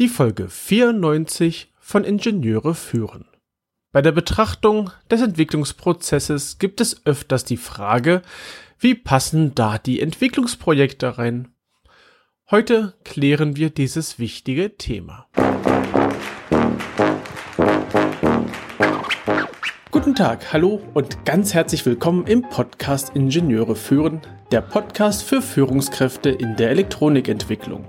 Die Folge 94 von Ingenieure führen. Bei der Betrachtung des Entwicklungsprozesses gibt es öfters die Frage, wie passen da die Entwicklungsprojekte rein? Heute klären wir dieses wichtige Thema. Guten Tag, hallo und ganz herzlich willkommen im Podcast Ingenieure führen, der Podcast für Führungskräfte in der Elektronikentwicklung.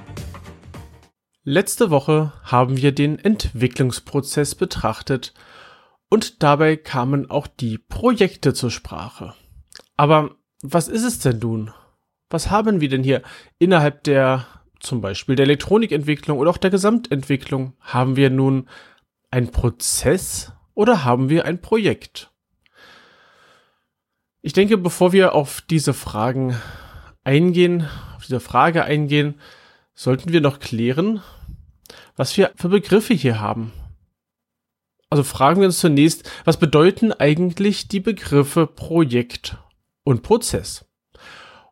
Letzte Woche haben wir den Entwicklungsprozess betrachtet und dabei kamen auch die Projekte zur Sprache. Aber was ist es denn nun? Was haben wir denn hier innerhalb der zum Beispiel der Elektronikentwicklung oder auch der Gesamtentwicklung? Haben wir nun ein Prozess oder haben wir ein Projekt? Ich denke, bevor wir auf diese Fragen eingehen, auf diese Frage eingehen, sollten wir noch klären, was wir für Begriffe hier haben. Also fragen wir uns zunächst, was bedeuten eigentlich die Begriffe Projekt und Prozess?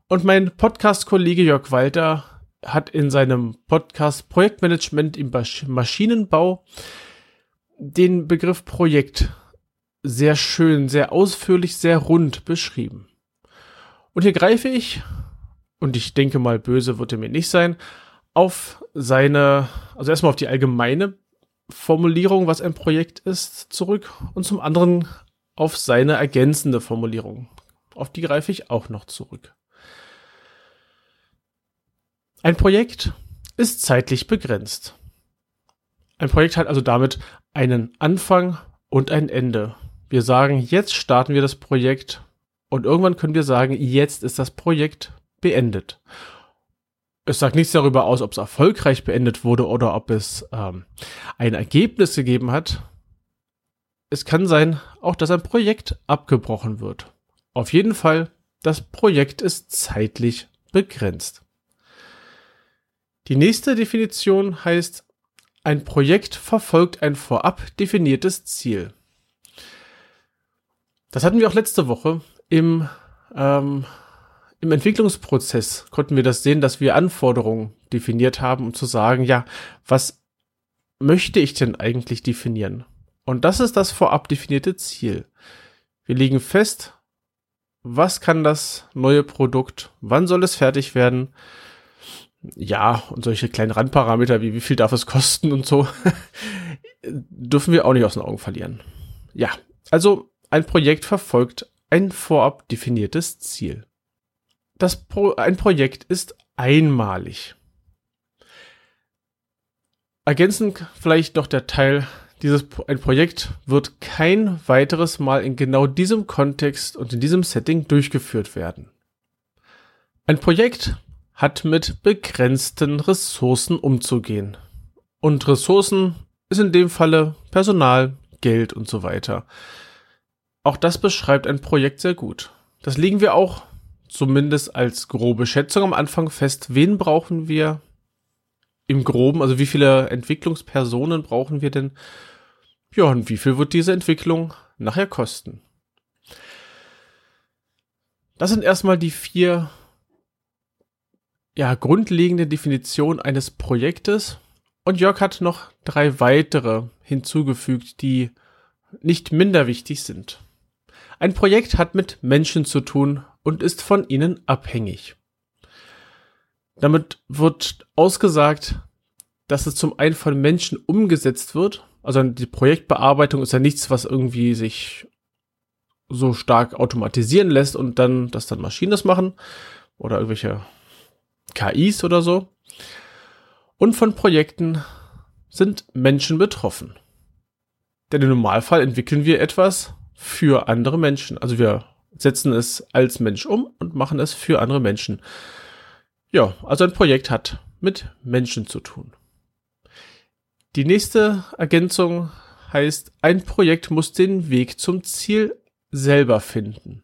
Und mein Podcast-Kollege Jörg Walter hat in seinem Podcast Projektmanagement im Maschinenbau den Begriff Projekt sehr schön, sehr ausführlich, sehr rund beschrieben. Und hier greife ich, und ich denke mal, böse wird er mir nicht sein, auf seine, also erstmal auf die allgemeine Formulierung, was ein Projekt ist, zurück und zum anderen auf seine ergänzende Formulierung. Auf die greife ich auch noch zurück. Ein Projekt ist zeitlich begrenzt. Ein Projekt hat also damit einen Anfang und ein Ende. Wir sagen, jetzt starten wir das Projekt und irgendwann können wir sagen, jetzt ist das Projekt beendet. Es sagt nichts darüber aus, ob es erfolgreich beendet wurde oder ob es ähm, ein Ergebnis gegeben hat. Es kann sein, auch dass ein Projekt abgebrochen wird. Auf jeden Fall, das Projekt ist zeitlich begrenzt. Die nächste Definition heißt, ein Projekt verfolgt ein vorab definiertes Ziel. Das hatten wir auch letzte Woche im ähm, im Entwicklungsprozess konnten wir das sehen, dass wir Anforderungen definiert haben, um zu sagen, ja, was möchte ich denn eigentlich definieren? Und das ist das vorab definierte Ziel. Wir legen fest, was kann das neue Produkt, wann soll es fertig werden? Ja, und solche kleinen Randparameter wie wie viel darf es kosten und so, dürfen wir auch nicht aus den Augen verlieren. Ja, also ein Projekt verfolgt ein vorab definiertes Ziel das Pro ein Projekt ist einmalig. Ergänzend vielleicht noch der Teil, dieses ein Projekt wird kein weiteres Mal in genau diesem Kontext und in diesem Setting durchgeführt werden. Ein Projekt hat mit begrenzten Ressourcen umzugehen. Und Ressourcen ist in dem Falle Personal, Geld und so weiter. Auch das beschreibt ein Projekt sehr gut. Das legen wir auch zumindest als grobe Schätzung am Anfang fest, wen brauchen wir im Groben, also wie viele Entwicklungspersonen brauchen wir denn? Ja, und wie viel wird diese Entwicklung nachher kosten? Das sind erstmal die vier ja, grundlegende Definitionen eines Projektes. Und Jörg hat noch drei weitere hinzugefügt, die nicht minder wichtig sind. Ein Projekt hat mit Menschen zu tun und ist von ihnen abhängig. Damit wird ausgesagt, dass es zum einen von Menschen umgesetzt wird. Also die Projektbearbeitung ist ja nichts, was irgendwie sich so stark automatisieren lässt und dann, dass dann Maschinen das machen oder irgendwelche KIs oder so. Und von Projekten sind Menschen betroffen. Denn im Normalfall entwickeln wir etwas für andere Menschen. Also wir setzen es als Mensch um und machen es für andere Menschen. Ja, also ein Projekt hat mit Menschen zu tun. Die nächste Ergänzung heißt, ein Projekt muss den Weg zum Ziel selber finden.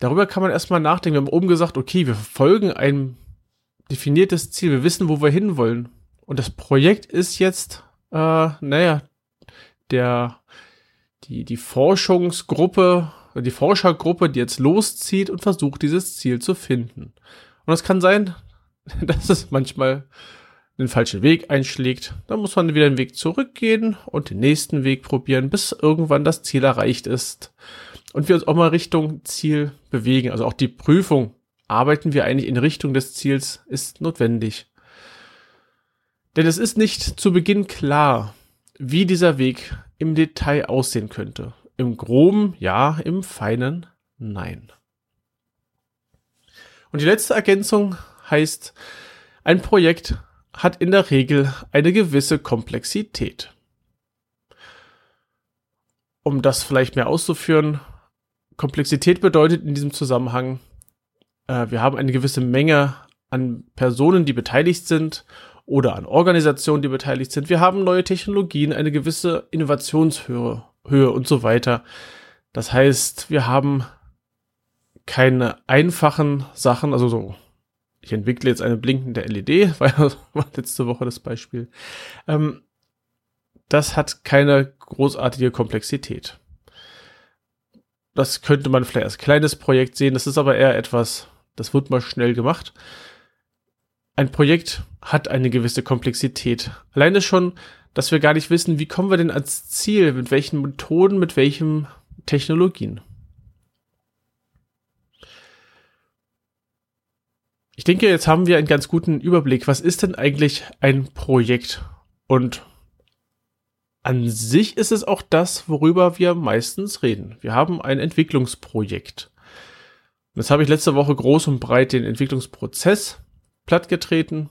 Darüber kann man erstmal nachdenken. Wir haben oben gesagt, okay, wir verfolgen ein definiertes Ziel, wir wissen, wo wir hinwollen. Und das Projekt ist jetzt, äh, naja, der, die, die Forschungsgruppe, die Forschergruppe, die jetzt loszieht und versucht, dieses Ziel zu finden. Und es kann sein, dass es manchmal den falschen Weg einschlägt. Dann muss man wieder den Weg zurückgehen und den nächsten Weg probieren, bis irgendwann das Ziel erreicht ist. Und wir uns auch mal Richtung Ziel bewegen. Also auch die Prüfung, arbeiten wir eigentlich in Richtung des Ziels, ist notwendig. Denn es ist nicht zu Beginn klar, wie dieser Weg im Detail aussehen könnte. Im groben ja, im feinen nein. Und die letzte Ergänzung heißt, ein Projekt hat in der Regel eine gewisse Komplexität. Um das vielleicht mehr auszuführen, Komplexität bedeutet in diesem Zusammenhang, äh, wir haben eine gewisse Menge an Personen, die beteiligt sind oder an Organisationen, die beteiligt sind. Wir haben neue Technologien, eine gewisse Innovationshöhe Höhe und so weiter. Das heißt, wir haben keine einfachen Sachen, also so ich entwickle jetzt eine blinkende LED, war letzte Woche das Beispiel. Ähm, das hat keine großartige Komplexität. Das könnte man vielleicht als kleines Projekt sehen, das ist aber eher etwas, das wird mal schnell gemacht. Ein Projekt hat eine gewisse Komplexität. Alleine schon, dass wir gar nicht wissen, wie kommen wir denn ans Ziel, mit welchen Methoden, mit welchen Technologien. Ich denke, jetzt haben wir einen ganz guten Überblick. Was ist denn eigentlich ein Projekt? Und an sich ist es auch das, worüber wir meistens reden. Wir haben ein Entwicklungsprojekt. Das habe ich letzte Woche groß und breit den Entwicklungsprozess plattgetreten.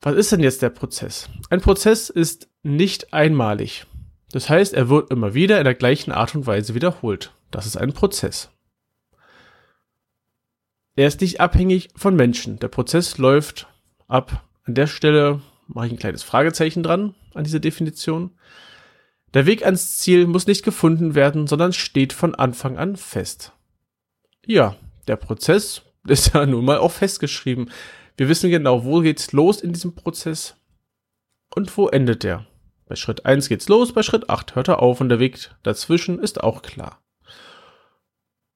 Was ist denn jetzt der Prozess? Ein Prozess ist nicht einmalig. Das heißt, er wird immer wieder in der gleichen Art und Weise wiederholt. Das ist ein Prozess. Er ist nicht abhängig von Menschen. Der Prozess läuft ab. An der Stelle mache ich ein kleines Fragezeichen dran an diese Definition. Der Weg ans Ziel muss nicht gefunden werden, sondern steht von Anfang an fest. Ja, der Prozess ist ja nun mal auch festgeschrieben. Wir wissen genau, wo geht's los in diesem Prozess und wo endet der. Bei Schritt 1 geht's los, bei Schritt 8 hört er auf und der Weg dazwischen ist auch klar.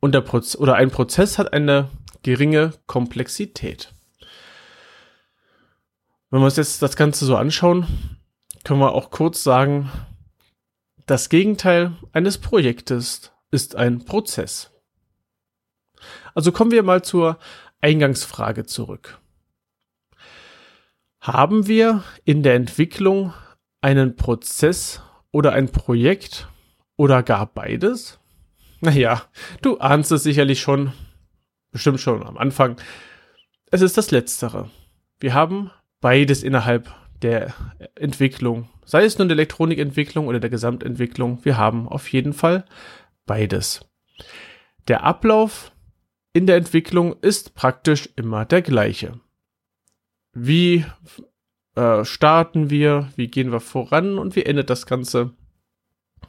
Und der Proz oder ein Prozess hat eine geringe Komplexität. Wenn wir uns jetzt das Ganze so anschauen, können wir auch kurz sagen, das Gegenteil eines Projektes ist ein Prozess. Also kommen wir mal zur Eingangsfrage zurück. Haben wir in der Entwicklung einen Prozess oder ein Projekt oder gar beides? Naja, du ahnst es sicherlich schon, bestimmt schon am Anfang. Es ist das Letztere. Wir haben beides innerhalb der Entwicklung, sei es nun der Elektronikentwicklung oder der Gesamtentwicklung. Wir haben auf jeden Fall beides. Der Ablauf in der Entwicklung ist praktisch immer der gleiche. Wie äh, starten wir, wie gehen wir voran und wie endet das Ganze?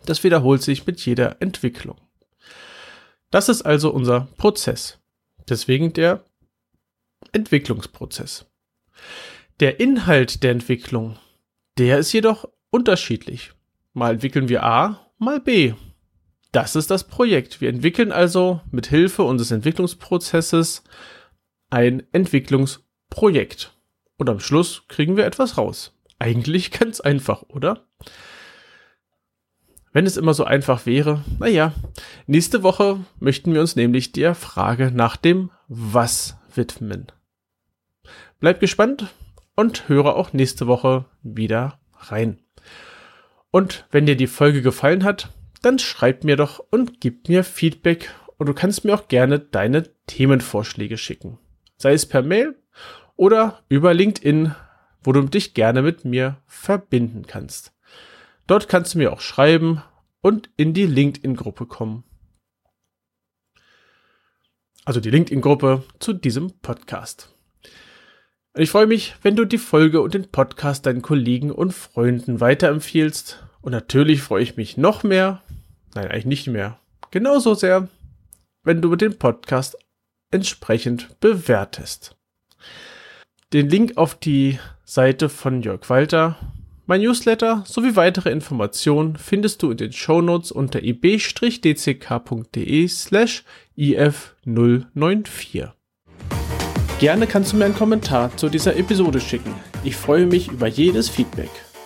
Das wiederholt sich mit jeder Entwicklung. Das ist also unser Prozess. Deswegen der Entwicklungsprozess. Der Inhalt der Entwicklung, der ist jedoch unterschiedlich. Mal entwickeln wir A, mal B. Das ist das Projekt. Wir entwickeln also mit Hilfe unseres Entwicklungsprozesses ein Entwicklungsprojekt. Und am Schluss kriegen wir etwas raus. Eigentlich ganz einfach, oder? Wenn es immer so einfach wäre, naja, nächste Woche möchten wir uns nämlich der Frage nach dem Was widmen. Bleib gespannt und höre auch nächste Woche wieder rein. Und wenn dir die Folge gefallen hat, dann schreib mir doch und gib mir Feedback und du kannst mir auch gerne deine Themenvorschläge schicken. Sei es per Mail oder über LinkedIn, wo du dich gerne mit mir verbinden kannst. Dort kannst du mir auch schreiben und in die LinkedIn-Gruppe kommen. Also die LinkedIn-Gruppe zu diesem Podcast. Ich freue mich, wenn du die Folge und den Podcast deinen Kollegen und Freunden weiterempfiehlst. Und natürlich freue ich mich noch mehr, nein, eigentlich nicht mehr, genauso sehr, wenn du den Podcast entsprechend bewertest. Den Link auf die Seite von Jörg Walter, mein Newsletter sowie weitere Informationen findest du in den Shownotes unter ib-dck.de slash if094. Gerne kannst du mir einen Kommentar zu dieser Episode schicken. Ich freue mich über jedes Feedback.